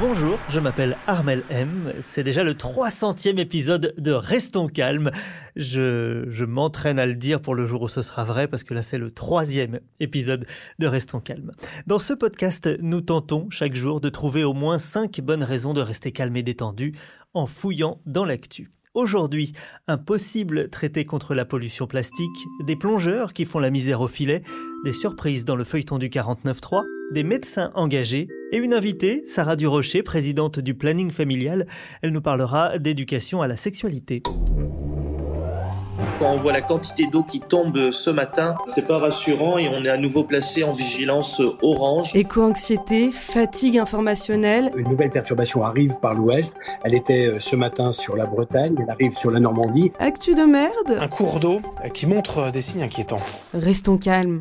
Bonjour, je m'appelle Armel M. C'est déjà le 300e épisode de Restons calmes. Je, m'entraîne à le dire pour le jour où ce sera vrai parce que là c'est le troisième épisode de Restons calmes. Dans ce podcast, nous tentons chaque jour de trouver au moins 5 bonnes raisons de rester calme et détendu en fouillant dans l'actu. Aujourd'hui, un possible traité contre la pollution plastique, des plongeurs qui font la misère au filet, des surprises dans le feuilleton du 49.3, des médecins engagés et une invitée, Sarah Durocher, présidente du planning familial. Elle nous parlera d'éducation à la sexualité. Quand on voit la quantité d'eau qui tombe ce matin, c'est pas rassurant et on est à nouveau placé en vigilance orange. Éco-anxiété, fatigue informationnelle. Une nouvelle perturbation arrive par l'ouest. Elle était euh, ce matin sur la Bretagne, elle arrive sur la Normandie. Actu de merde. Un cours d'eau qui montre des signes inquiétants. Restons calmes.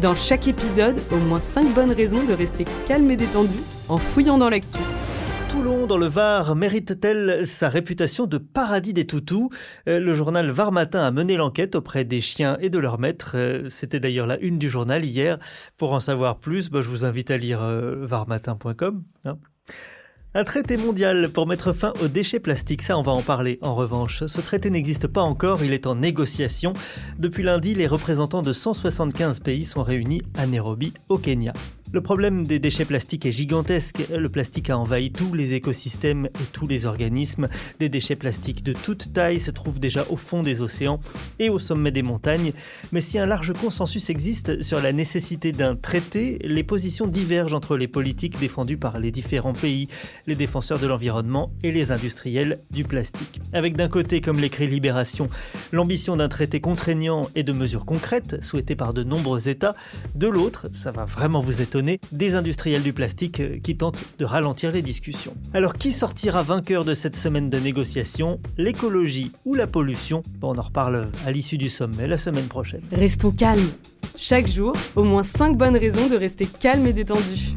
Dans chaque épisode, au moins 5 bonnes raisons de rester calme et détendu en fouillant dans l'actu. Toulon, dans le Var, mérite-t-elle sa réputation de paradis des toutous? Euh, Le journal Var Matin a mené l'enquête auprès des chiens et de leurs maîtres. Euh, C'était d'ailleurs la une du journal hier. Pour en savoir plus, bah, je vous invite à lire euh, varmatin.com. hein. Un traité mondial pour mettre fin aux déchets plastiques, ça on va en parler en revanche. Ce traité n'existe pas encore, il est en négociation. Depuis lundi, les représentants de 175 pays sont réunis à Nairobi, au Kenya. Le problème des déchets plastiques est gigantesque. Le plastique a envahi tous les écosystèmes et tous les organismes. Des déchets plastiques de toute taille se trouvent déjà au fond des océans et au sommet des montagnes. Mais si un large consensus existe sur la nécessité d'un traité, les positions divergent entre les politiques défendues par les différents pays, les défenseurs de l'environnement et les industriels du plastique. Avec d'un côté, comme l'écrit Libération, l'ambition d'un traité contraignant et de mesures concrètes souhaitées par de nombreux États, de l'autre, ça va vraiment vous étonner, des industriels du plastique euh, qui tentent de ralentir les discussions. Alors qui sortira vainqueur de cette semaine de négociations? L'écologie ou la pollution? Bon, On en reparle à l'issue du sommet la semaine prochaine. Restons calmes. Chaque jour, au moins 5 bonnes raisons de rester calme et détendu.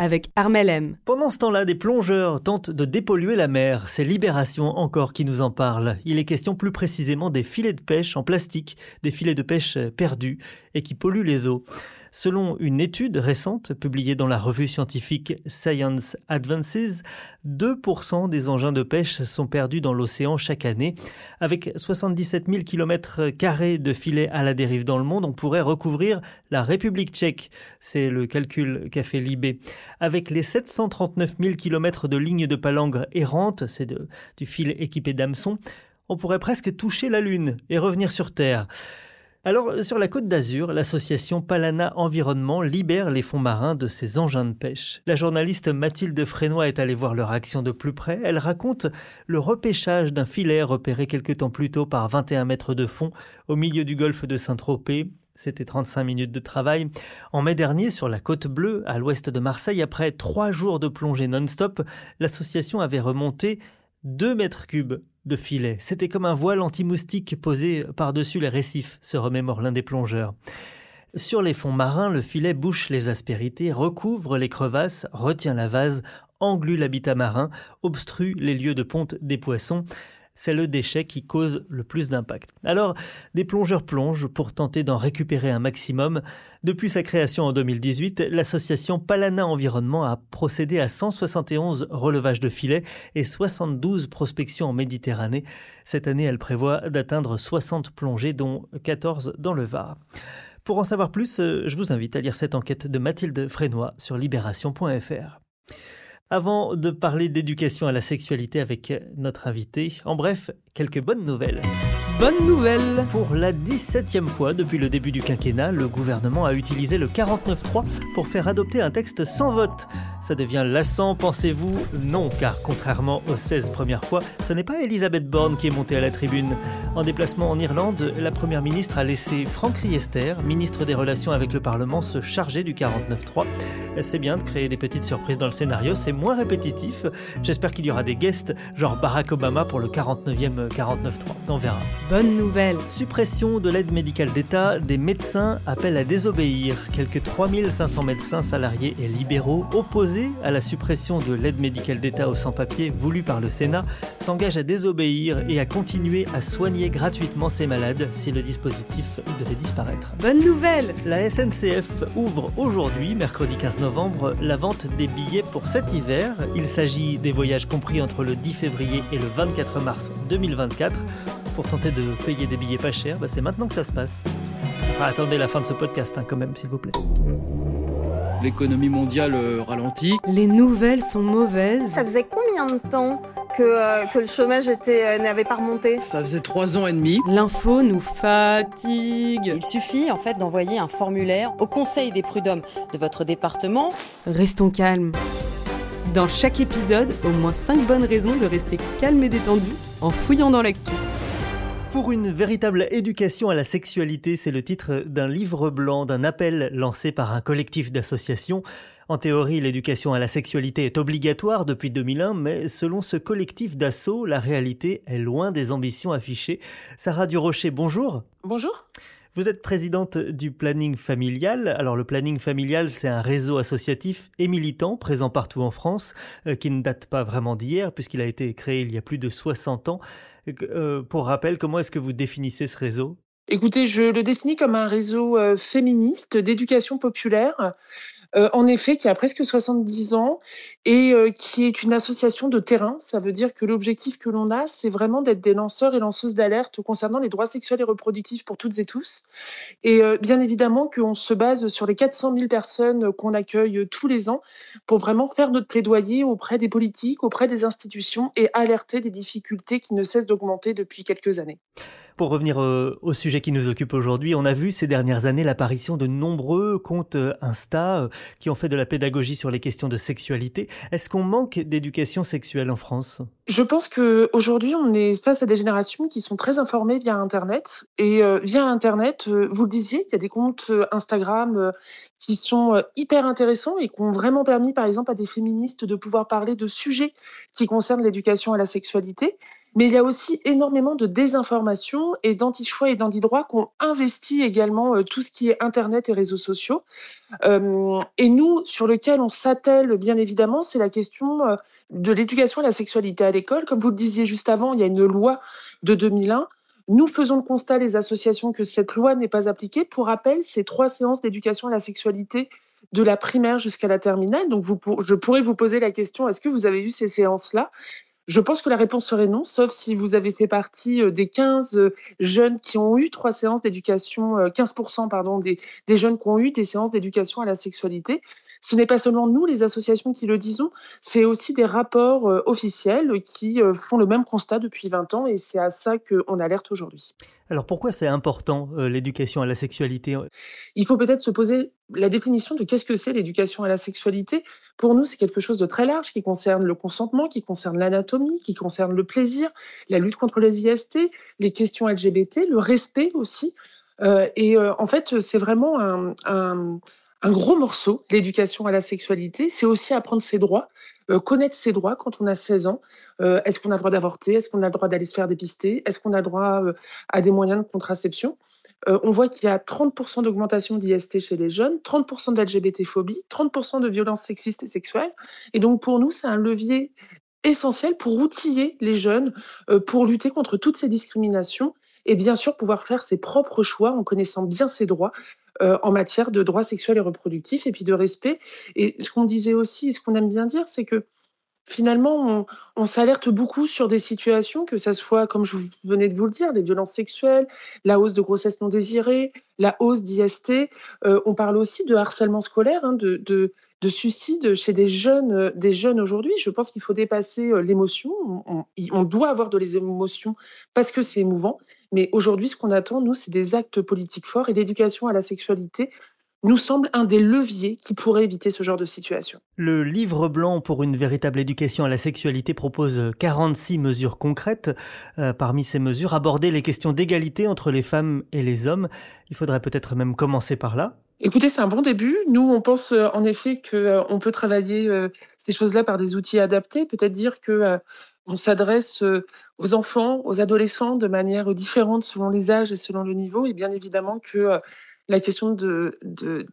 Avec Armel M. Pendant ce temps-là, des plongeurs tentent de dépolluer la mer. C'est Libération encore qui nous en parle. Il est question plus précisément des filets de pêche en plastique, des filets de pêche perdus et qui polluent les eaux. Selon une étude récente publiée dans la revue scientifique Science Advances, 2% des engins de pêche sont perdus dans l'océan chaque année. Avec 77 000 km de filets à la dérive dans le monde, on pourrait recouvrir la République tchèque. C'est le calcul qu'a fait Libé. Avec les 739 000 km de lignes de palangre errantes, c'est du fil équipé d'hameçons, on pourrait presque toucher la Lune et revenir sur Terre. Alors, sur la côte d'Azur, l'association Palana Environnement libère les fonds marins de ces engins de pêche. La journaliste Mathilde Frénois est allée voir leur action de plus près. Elle raconte le repêchage d'un filet repéré quelque temps plus tôt par 21 mètres de fond au milieu du golfe de Saint-Tropez. C'était 35 minutes de travail. En mai dernier, sur la côte bleue, à l'ouest de Marseille, après trois jours de plongée non-stop, l'association avait remonté 2 mètres cubes filet. C'était comme un voile anti-moustique posé par-dessus les récifs, se remémore l'un des plongeurs. Sur les fonds marins, le filet bouche les aspérités, recouvre les crevasses, retient la vase, englue l'habitat marin, obstrue les lieux de ponte des poissons. C'est le déchet qui cause le plus d'impact. Alors, des plongeurs plongent pour tenter d'en récupérer un maximum. Depuis sa création en 2018, l'association Palana Environnement a procédé à 171 relevages de filets et 72 prospections en Méditerranée. Cette année, elle prévoit d'atteindre 60 plongées, dont 14 dans le Var. Pour en savoir plus, euh, je vous invite à lire cette enquête de Mathilde Frénois sur libération.fr. Avant de parler d'éducation à la sexualité avec notre invité, en bref, quelques bonnes nouvelles. Bonne nouvelle Pour la 17e fois depuis le début du quinquennat, le gouvernement a utilisé le 49.3 pour faire adopter un texte sans vote. Ça devient lassant, pensez-vous? Non, car contrairement aux 16 premières fois, ce n'est pas Elisabeth Borne qui est montée à la tribune. En déplacement en Irlande, la Première ministre a laissé Franck Riester, ministre des Relations avec le Parlement, se charger du 49.3. C'est bien de créer des petites surprises dans le scénario, c'est moins répétitif. J'espère qu'il y aura des guests, genre Barack Obama pour le 49e 49.3. On verra. Bonne nouvelle Suppression de l'aide médicale d'État, des médecins appellent à désobéir. Quelques 3500 médecins salariés et libéraux opposés à la suppression de l'aide médicale d'État aux sans-papiers voulue par le Sénat s'engagent à désobéir et à continuer à soigner gratuitement ces malades si le dispositif devait disparaître. Bonne nouvelle La SNCF ouvre aujourd'hui, mercredi 15 novembre, la vente des billets pour cet hiver. Il s'agit des voyages compris entre le 10 février et le 24 mars 2024 pour tenter de payer des billets pas chers, bah, c'est maintenant que ça se passe. Enfin, attendez la fin de ce podcast hein, quand même, s'il vous plaît. L'économie mondiale euh, ralentit. Les nouvelles sont mauvaises. Ça faisait combien de temps que, euh, que le chômage était, euh, n'avait pas remonté? Ça faisait trois ans et demi. L'info nous fatigue. Il suffit en fait d'envoyer un formulaire au conseil des prud'hommes de votre département. Restons calmes. Dans chaque épisode, au moins 5 bonnes raisons de rester calme et détendu en fouillant dans l'actu. Pour une véritable éducation à la sexualité, c'est le titre d'un livre blanc, d'un appel lancé par un collectif d'associations. En théorie, l'éducation à la sexualité est obligatoire depuis 2001, mais selon ce collectif d'assaut, la réalité est loin des ambitions affichées. Sarah Durocher, bonjour. Bonjour. Vous êtes présidente du planning familial. Alors le planning familial, c'est un réseau associatif et militant présent partout en France, euh, qui ne date pas vraiment d'hier, puisqu'il a été créé il y a plus de 60 ans. Euh, pour rappel, comment est-ce que vous définissez ce réseau? Écoutez, je le définis comme un réseau euh, féministe d'éducation populaire euh, en effet, qui a presque 70 ans et euh, qui est une association de terrain. Ça veut dire que l'objectif que l'on a, c'est vraiment d'être des lanceurs et lanceuses d'alerte concernant les droits sexuels et reproductifs pour toutes et tous. Et euh, bien évidemment qu'on se base sur les 400 000 personnes qu'on accueille tous les ans pour vraiment faire notre plaidoyer auprès des politiques, auprès des institutions et alerter des difficultés qui ne cessent d'augmenter depuis quelques années. Pour revenir au sujet qui nous occupe aujourd'hui, on a vu ces dernières années l'apparition de nombreux comptes Insta qui ont fait de la pédagogie sur les questions de sexualité. Est-ce qu'on manque d'éducation sexuelle en France? Je pense qu'aujourd'hui, on est face à des générations qui sont très informées via Internet. Et euh, via Internet, euh, vous le disiez, il y a des comptes euh, Instagram qui sont hyper intéressants et qui ont vraiment permis, par exemple, à des féministes de pouvoir parler de sujets qui concernent l'éducation à la sexualité. Mais il y a aussi énormément de désinformation et d'anti-choix et d'anti-droit qui ont investi également euh, tout ce qui est Internet et réseaux sociaux. Euh, et nous, sur lequel on s'attelle bien évidemment, c'est la question euh, de l'éducation à la sexualité à l'école. Comme vous le disiez juste avant, il y a une loi de 2001. Nous faisons le constat, les associations, que cette loi n'est pas appliquée. Pour rappel, c'est trois séances d'éducation à la sexualité de la primaire jusqu'à la terminale. Donc, je pourrais vous poser la question, est-ce que vous avez eu ces séances-là? Je pense que la réponse serait non, sauf si vous avez fait partie euh, des 15 euh, jeunes qui ont eu trois séances d'éducation, 15% euh, pardon, des, des jeunes qui ont eu des séances d'éducation à la sexualité. Ce n'est pas seulement nous, les associations, qui le disons, c'est aussi des rapports officiels qui font le même constat depuis 20 ans et c'est à ça qu'on alerte aujourd'hui. Alors pourquoi c'est important l'éducation à la sexualité? Il faut peut-être se poser la définition de qu'est-ce que c'est l'éducation à la sexualité. Pour nous, c'est quelque chose de très large qui concerne le consentement, qui concerne l'anatomie, qui concerne le plaisir, la lutte contre les IST, les questions LGBT, le respect aussi. Euh, et euh, en fait, c'est vraiment un, un, un, gros morceau, l'éducation à la sexualité. C'est aussi apprendre ses droits, euh, connaître ses droits quand on a 16 ans. Euh, est-ce qu'on a le droit d'avorter? Est-ce qu'on a le droit d'aller se faire dépister? Est-ce qu'on a le droit euh, à des moyens de contraception? On voit qu'il y a 30% d'augmentation d'IST chez les jeunes, 30% d'LGBT-phobie, 30% de violences sexistes et sexuelles. Et donc pour nous, c'est un levier essentiel pour outiller les jeunes, pour lutter contre toutes ces discriminations et bien sûr pouvoir faire ses propres choix en connaissant bien ses droits euh, en matière de droits sexuels et reproductifs et puis de respect. Et ce qu'on disait aussi, et ce qu'on aime bien dire, c'est que finalement, on, s'alerte beaucoup sur des situations, que ce soit, comme je venais de vous le dire, les violences sexuelles, la hausse de grossesse non désirée, la hausse d'IST. Euh, on parle aussi de harcèlement scolaire, hein, de, de, de, suicide chez des jeunes, euh, des jeunes aujourd'hui. Je pense qu'il faut dépasser euh, l'émotion. On, doit avoir de les émotions parce que c'est émouvant. Mais aujourd'hui, ce qu'on attend, nous, c'est des actes politiques forts et l'éducation à la sexualité nous semble un des leviers qui pourrait éviter ce genre de situation. Le livre blanc pour une véritable éducation à la sexualité propose 46 mesures concrètes. Euh, parmi ces mesures, aborder les questions d'égalité entre les femmes et les hommes. Il faudrait peut-être même commencer par là. Écoutez, c'est un bon début. Nous, on pense euh, en effet qu'on euh, peut travailler ces choses-là par des outils adaptés. Peut-être dire que on s'adresse aux enfants, aux adolescents de manière différente selon les âges et selon le niveau. Et bien évidemment que la question de,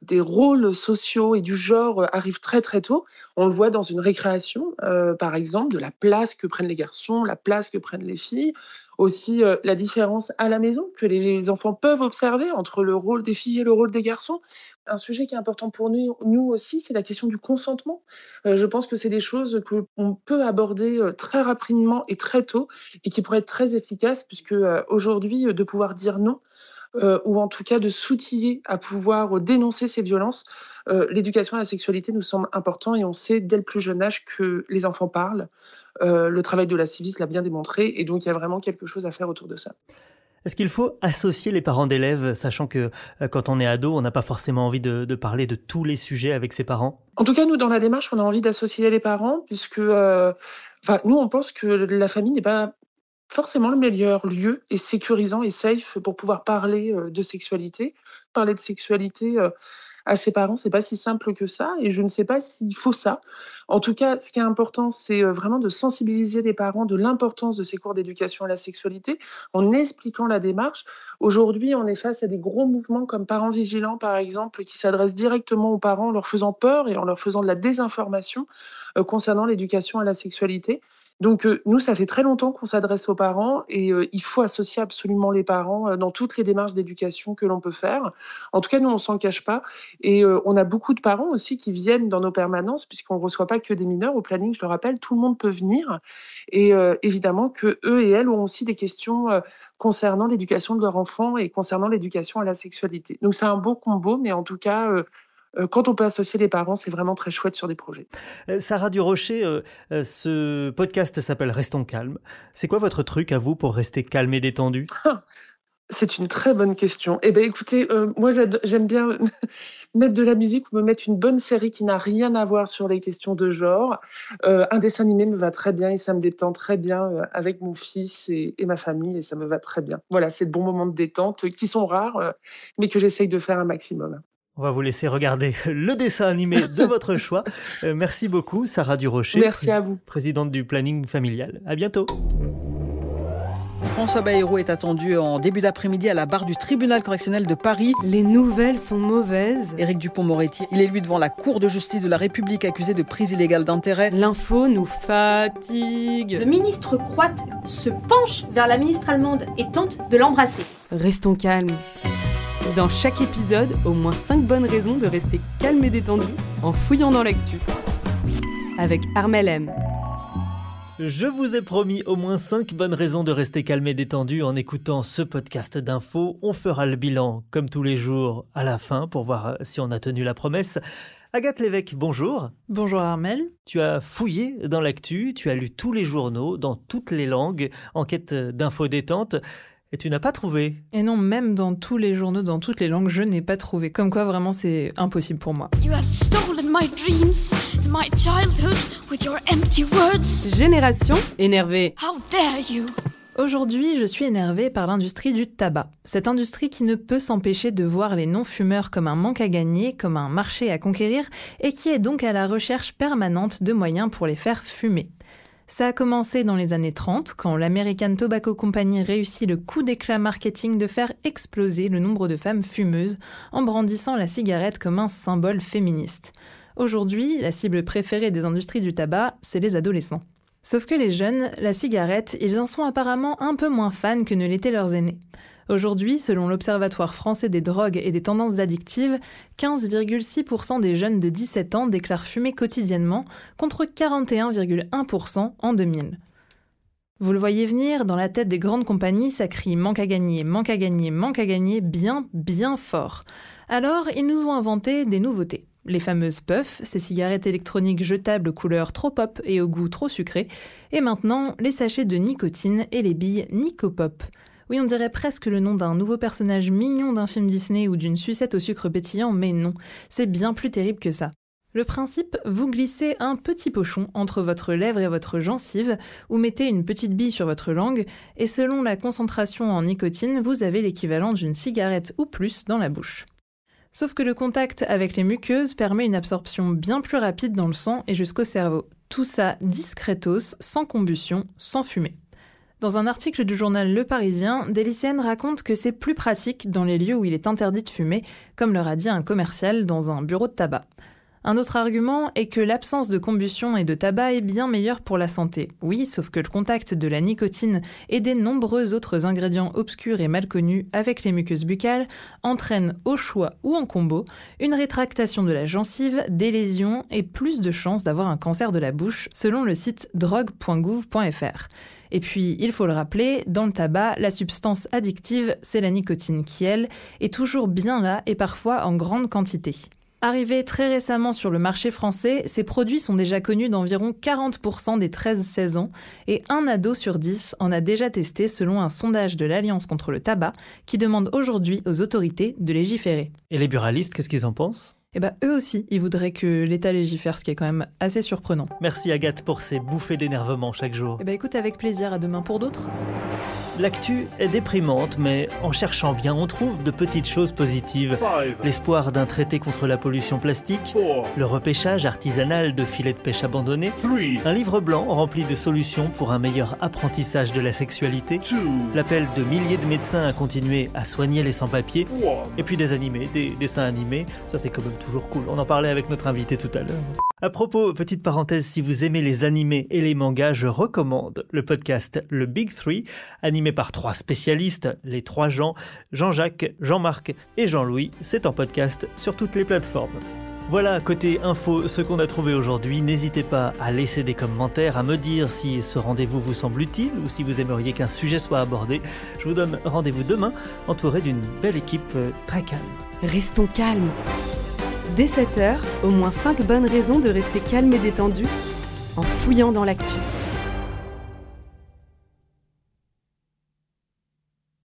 des rôles sociaux et du genre arrive très très tôt. On le voit dans une récréation, euh, par exemple, de la place que prennent les garçons, la place que prennent les filles. Aussi euh, la différence à la maison que les enfants peuvent observer entre le rôle des filles et le rôle des garçons. Un sujet qui est important pour nous, aussi, c'est la question du consentement. Euh, je pense que c'est des choses qu'on peut aborder très rapidement et très tôt et qui pourraient être très efficaces puisque aujourd'hui, de pouvoir dire non, euh, ou en tout cas de s'outiller à pouvoir dénoncer ces violences. Euh, l'éducation à la sexualité nous semble important et on sait dès le plus jeune âge que les enfants parlent. Euh, le travail de la Civis l'a bien démontré et donc il y a vraiment quelque chose à faire autour de ça. Est-ce qu'il faut associer les parents d'élèves, sachant que quand on est ado, on n'a pas forcément envie de, de, parler de tous les sujets avec ses parents? En tout cas, nous, dans la démarche, on a envie d'associer les parents, puisque nous, on pense que la famille n'est pas forcément le meilleur lieu et sécurisant et safe pour pouvoir parler euh, de sexualité. Parler de sexualité euh, à ses parents, c'est pas si simple que ça et je ne sais pas s'il faut ça. En tout cas, ce qui est important, c'est euh, vraiment de sensibiliser les parents de l'importance de ces cours d'éducation à la sexualité en expliquant la démarche. Aujourd'hui, on est face à des gros mouvements comme Parents Vigilants, par exemple, qui s'adressent directement aux parents en leur faisant peur et en leur faisant de la désinformation concernant l'éducation à la sexualité. Donc euh, nous, ça fait très longtemps qu'on s'adresse aux parents et euh, il faut associer absolument les parents euh, dans toutes les démarches d'éducation que l'on peut faire. En tout cas, nous, on s'en cache pas et on a beaucoup de parents aussi qui viennent dans nos permanences puisqu'on ne reçoit pas que des mineurs au planning. Je le rappelle, tout le monde peut venir et évidemment que eux et elles ont aussi des questions concernant l'éducation de leur enfant et concernant l'éducation à la sexualité. Donc c'est un beau combo, mais en tout cas, quand on peut associer les parents, c'est vraiment très chouette sur des projets. Euh, Sarah Durocher, euh, ce podcast s'appelle Restons calmes. C'est quoi votre truc à vous pour rester calme et détendu? C'est une très bonne question. Eh bien, écoutez, moi, j'aime bien mettre de la musique ou me mettre une bonne série qui n'a rien à voir sur les questions de genre. un dessin animé me va très bien et ça me détend très bien avec mon fils et, et, ma famille et ça me va très bien. Voilà, c'est de bons moments de détente qui sont rares, mais que j'essaye de faire un maximum. On va vous laisser regarder le dessin animé de votre choix. Euh, merci beaucoup, Sarah Durocher. Merci à vous. Présidente du planning familial. À bientôt. François Bayrou est attendu en début d'après-midi à la barre du tribunal correctionnel de Paris. Les nouvelles sont mauvaises. Éric Dupont-Moretti, il est lui devant la Cour de justice de la République accusé de prise illégale d'intérêt. L'info nous fatigue. Le ministre croate se penche vers la ministre allemande et tente de l'embrasser. Restons calmes. Dans chaque épisode, au moins 5 bonnes raisons de rester calme et détendu en fouillant dans l'actu. Avec Armel M. Je vous ai promis au moins 5 bonnes raisons de rester calme et détendu en écoutant ce podcast d'infos. On fera le bilan, comme tous les jours, à la fin pour voir si on a tenu la promesse. Agathe Lévesque, bonjour. Bonjour Armel. Tu as fouillé dans l'actu, tu as lu tous les journaux, dans toutes les langues, en quête d'infos détentes. Et tu n'as pas trouvé Et non, même dans tous les journaux, dans toutes les langues, je n'ai pas trouvé. Comme quoi, vraiment, c'est impossible pour moi. You have stolen my dreams my childhood with your empty words. Génération énervée. How dare you? Aujourd'hui, je suis énervée par l'industrie du tabac. Cette industrie qui ne peut s'empêcher de voir les non-fumeurs comme un manque à gagner, comme un marché à conquérir, et qui est donc à la recherche permanente de moyens pour les faire fumer. Ça a commencé dans les années 30, quand l'American Tobacco Company réussit le coup d'éclat marketing de faire exploser le nombre de femmes fumeuses en brandissant la cigarette comme un symbole féministe. Aujourd'hui, la cible préférée des industries du tabac, c'est les adolescents. Sauf que les jeunes, la cigarette, ils en sont apparemment un peu moins fans que ne l'étaient leurs aînés. Aujourd'hui, selon l'Observatoire français des drogues et des tendances addictives, 15,6% des jeunes de 17 ans déclarent fumer quotidiennement contre 41,1% en 2000. Vous le voyez venir, dans la tête des grandes compagnies, ça crie manque à gagner, manque à gagner, manque à gagner bien, bien fort. Alors, ils nous ont inventé des nouveautés. Les fameuses puffs, ces cigarettes électroniques jetables couleur trop pop et au goût trop sucré, et maintenant les sachets de nicotine et les billes Nicopop. Oui, on dirait presque le nom d'un nouveau personnage mignon d'un film Disney ou d'une sucette au sucre pétillant, mais non, c'est bien plus terrible que ça. Le principe, vous glissez un petit pochon entre votre lèvre et votre gencive, ou mettez une petite bille sur votre langue, et selon la concentration en nicotine, vous avez l'équivalent d'une cigarette ou plus dans la bouche. Sauf que le contact avec les muqueuses permet une absorption bien plus rapide dans le sang et jusqu'au cerveau. Tout ça discretos, sans combustion, sans fumée. Dans un article du journal Le Parisien, des lycéennes racontent que c'est plus pratique dans les lieux où il est interdit de fumer, comme leur a dit un commercial dans un bureau de tabac. Un autre argument est que l'absence de combustion et de tabac est bien meilleure pour la santé. Oui, sauf que le contact de la nicotine et des nombreux autres ingrédients obscurs et mal connus avec les muqueuses buccales entraîne au choix ou en combo une rétractation de la gencive, des lésions et plus de chances d'avoir un cancer de la bouche selon le site drogue.gouv.fr. Et puis, il faut le rappeler, dans le tabac, la substance addictive, c'est la nicotine qui, elle, est toujours bien là et parfois en grande quantité. Arrivés très récemment sur le marché français, ces produits sont déjà connus d'environ 40% des 13-16 ans et un ado sur 10 en a déjà testé selon un sondage de l'Alliance contre le tabac qui demande aujourd'hui aux autorités de légiférer. Et les buralistes, qu'est-ce qu'ils en pensent? Eh ben, eux aussi, ils voudraient que l'État légifère, ce qui est quand même assez surprenant. Merci Agathe pour ces bouffées d'énervement chaque jour. Eh ben, écoute, avec plaisir, à demain pour d'autres. L'actu est déprimante, mais en cherchant bien, on trouve de petites choses positives. L'espoir d'un traité contre la pollution plastique, le repêchage artisanal de filets de pêche abandonnés, un livre blanc rempli de solutions pour un meilleur apprentissage de la sexualité, l'appel de milliers de médecins à continuer à soigner les sans-papiers, et puis des animés, des dessins animés, ça c'est quand même toujours cool. On en parlait avec notre invité tout à l'heure. À propos, petite parenthèse, si vous aimez les animés et les mangas, je recommande le podcast Le Big Three, animé par trois spécialistes, les trois Jean, Jean-Jacques, Jean-Marc et Jean-Louis. C'est en podcast sur toutes les plateformes. Voilà, côté info, ce qu'on a trouvé aujourd'hui. N'hésitez pas à laisser des commentaires, à me dire si ce rendez-vous vous semble utile ou si vous aimeriez qu'un sujet soit abordé. Je vous donne rendez-vous demain, entouré d'une belle équipe euh, très calme. Restons calmes. Dès 7h, au moins 5 bonnes raisons de rester calme et détendu en fouillant dans l'actu.